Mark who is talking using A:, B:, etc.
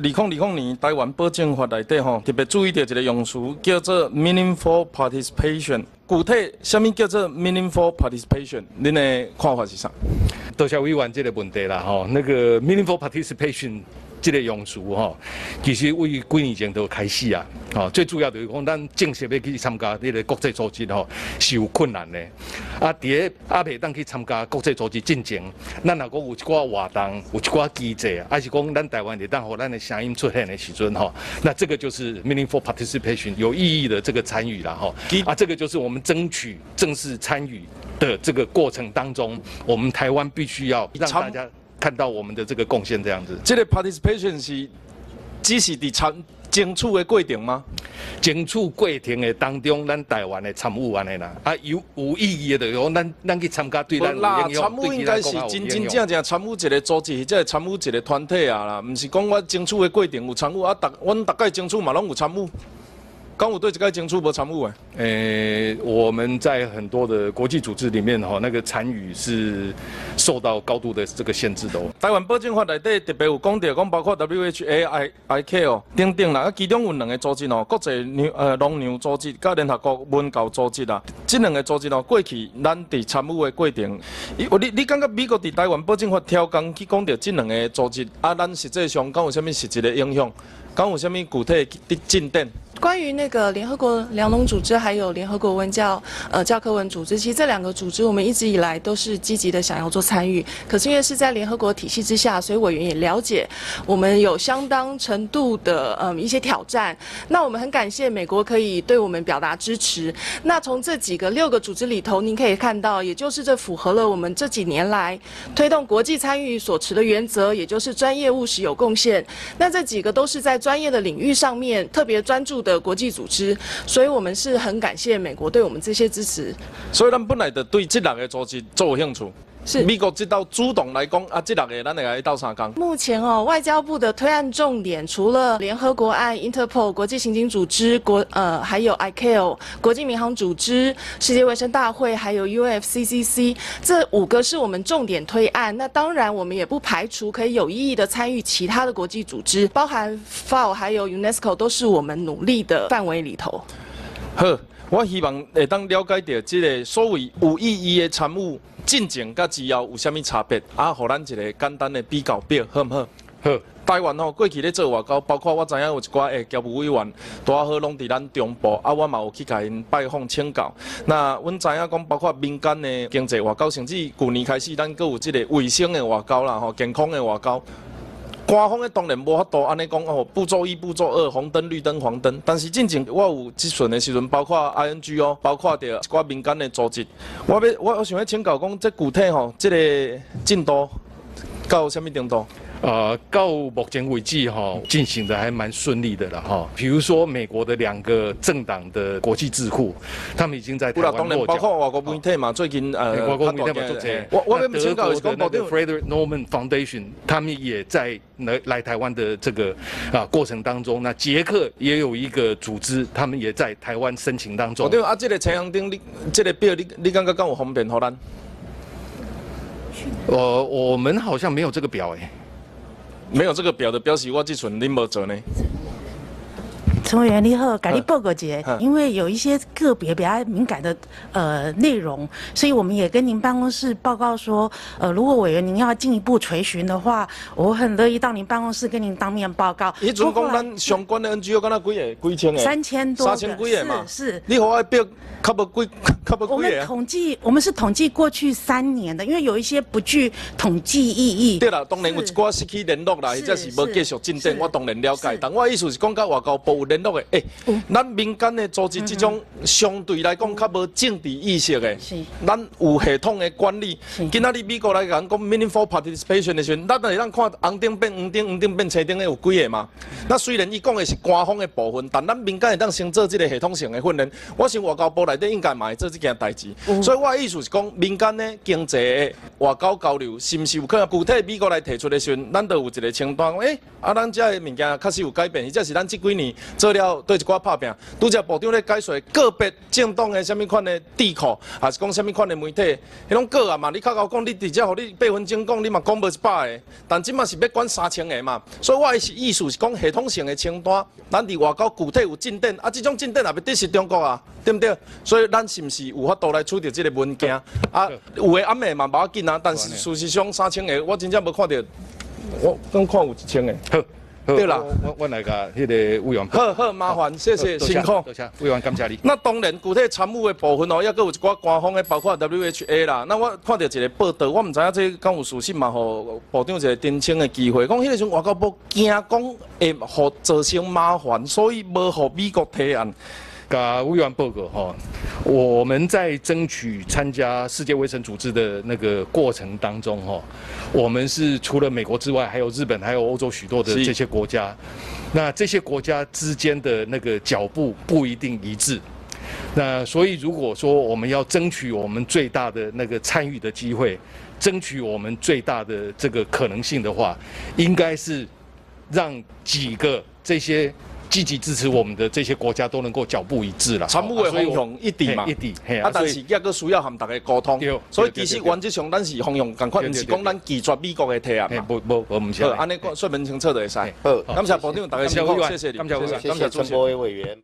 A: 二零二零年台湾保证法里底吼，特别注意到一个用词，叫做 meaningful participation。具体什么叫做 meaningful participation？您的看法是啥？
B: 多谢委员这个问题啦，吼，那个 meaningful participation。这个用词吼，其实为几年前都开始啊，吼，最主要就是讲咱正式要去参加这个国际组织吼，是有困难的。啊，伫咧阿未当去参加国际组织进前，咱若讲有一寡活动，有一寡机制，还是讲咱台湾会当互咱的声音出现的时阵吼，那这个就是 meaningful participation 有意义的这个参与啦，吼。啊，这个就是我们争取正式参与的这个过程当中，我们台湾必须要让大家。看到我们的这个贡献这样子，
A: 这个 participation 是只是伫参争取的过程吗？
B: 争取过程的当中，咱台湾的参与安尼啦，啊有有意义的，讲咱咱去参加对咱有影响。
A: 参与应该是真真正正参与一个组织，或者参与一个团体啊啦，唔是讲我争取的过程有参与啊，大阮大概争取嘛拢有参与。刚我对这个争取无参与诶。
B: 诶，我们在很多的国际组织里面哈，那个参与是受到高度的这个限制的。
A: 台湾保证法内底特别有讲到，讲包括 WHA、I、I、K 哦等等啦，啊，其中有两个组织哦，国际牛呃农牛组织、甲联合国文教组织啦，这两个组织哦，过去咱伫参与的过程，你你你感觉美国伫台湾保证法挑工去讲到这两个组织，啊，咱实际上讲有啥物实质的影响？刚有啥物具体的进展？
C: 关于那个联合国粮农组织，还有联合国文教呃教科文组织，其实这两个组织我们一直以来都是积极的想要做参与。可是因为是在联合国体系之下，所以委员也了解我们有相当程度的嗯一些挑战。那我们很感谢美国可以对我们表达支持。那从这几个六个组织里头，您可以看到，也就是这符合了我们这几年来推动国际参与所持的原则，也就是专业务实有贡献。那这几个都是在专业的领域上面特别专注的。国际组织，所以我们是很感谢美国对我们这些支持。
A: 所以，咱本来就对这两个组织做有兴趣。
C: 是
A: 美国这道主动来讲啊，这两个咱来一道三讲。
C: 目前哦，外交部的推案重点除了联合国案、Interpol 国际刑警组织、国呃还有 ICAO 国际民航组织、世界卫生大会，还有 UFCCC 这五个是我们重点推案。那当然，我们也不排除可以有意义的参与其他的国际组织，包含 FAO 还有 UNESCO 都是我们努力的范围里头。
A: 好，我希望会当了解到这个所谓有意义的参与。进前甲之后有啥物差别？啊，互咱一个简单的比较表，好毋好？
B: 好。
A: 台湾吼过去咧做外交，包括我知影有一寡诶侨务委员，拄好拢伫咱中部，啊，我嘛有去甲因拜访请教。那阮知影讲，包括民间的经济外交，甚至去年开始，咱阁有即个卫生的外交啦，吼，健康的外交。官方的当然无法度安尼讲哦，步骤一、步骤二，红灯、绿灯、黄灯。但是进前我有咨询的时阵，包括 ING 哦，包括着一寡民间的组织，我要我我想要请教讲，这具体吼，这个进度到什么程度？
B: 呃，到目前为止哈，进行的还蛮顺利的了哈。比如说美国的两个政党的国际智库，他们已经在台湾落脚。
A: 包括外国媒体嘛，最近呃，
B: 外国媒体嘛做这。
A: 我我们请教
B: 是讲，德国的 Frederick Norman Foundation，他们也在来来台湾的这个啊过程当中。那捷克也有一个组织，他们也在台湾申请当中。
A: 对啊，这个陈阳丁，你这个表你你感觉敢有方便好咱？
B: 我我们好像没有这个表哎。
A: 没有这个表的标识，我只存你无做呢。
D: 陈委员你好，赶紧报告节，因为有一些个别比较敏感的呃内容，所以我们也跟您办公室报告说，呃，如果委员您要进一步垂询的话，我很乐意到您办公室跟您当面报告。
A: 你总讲咱相关的 NGO 敢那几个？几千个？
D: 三千多。
A: 三千几个。嘛？
D: 是。
A: 你和我表。差不贵，差不贵。
D: 我们统计，我们是统计过去三年的，因为有一些不具统计意义。
A: 对啦，当然有一寡失去联络啦，或者是无继续进展，我当然了解。但我意思是讲，到外交部有联络的，诶，咱民间的组织这种相对来讲较无政治意识的，咱有系统的管理。今仔日美国来讲讲 meaningful participation 的时阵，咱会咱看红灯变黄灯，黄灯变青灯的有几个嘛？那虽然伊讲的是官方的部分，但咱民间会当先做这个系统性的训练。我想外交部。内底应该嘛会做这件代志，所以我的意思是讲，民间的经济的外交交流，是毋是有可能具体美国来提出的时阵，咱都有一个清单，诶，啊，咱这的物件确实有改变，或者是咱这几年做做了对一寡拍拼。拄则部长咧解说个别政党的什物款的智库，还是讲什物款的媒体，迄种个啊嘛，你较高讲，你直接互你八分钟讲，你嘛讲无一百个，但即嘛是要管三千个嘛。所以我是意思是讲系统性的清单，咱伫外交具体有进展，啊，即种进展也要得是中国啊，对毋对？所以咱是毋是有法度来取得即个文件？啊，有诶暗暝嘛无要紧啊，但是事实上三千个我真正无看到，我刚看有一千个。
B: 好。
A: 对啦，
B: 我我来个迄个委员。
A: 好好麻烦，谢谢辛苦。
B: 委员，感谢你。
A: 那当然，具体参与的部分哦，也搁有一寡官方的，包括 WHA 啦。那我看到一个报道，我唔知影这敢有属实嘛？吼，部长一个澄清的机会，讲迄个时外交部惊讲会互造成麻烦，所以无互美国提案。
B: 甲委员报告哈，我们在争取参加世界卫生组织的那个过程当中哈，我们是除了美国之外，还有日本，还有欧洲许多的这些国家。那这些国家之间的那个脚步不一定一致。那所以如果说我们要争取我们最大的那个参与的机会，争取我们最大的这个可能性的话，应该是让几个这些。积极支持我们的这些国家都能够脚步一致了，
A: 全部的方向一致嘛，
B: 一致。
A: 啊，但是也个需要和大家沟通。所以其实原则上咱是方向，赶快不是讲咱拒绝美国的提案嘛。
B: 不不，我们
A: 安尼说明清楚就会使。好，感谢部长，大家辛苦，谢谢你，
E: 感谢感谢陈波委员。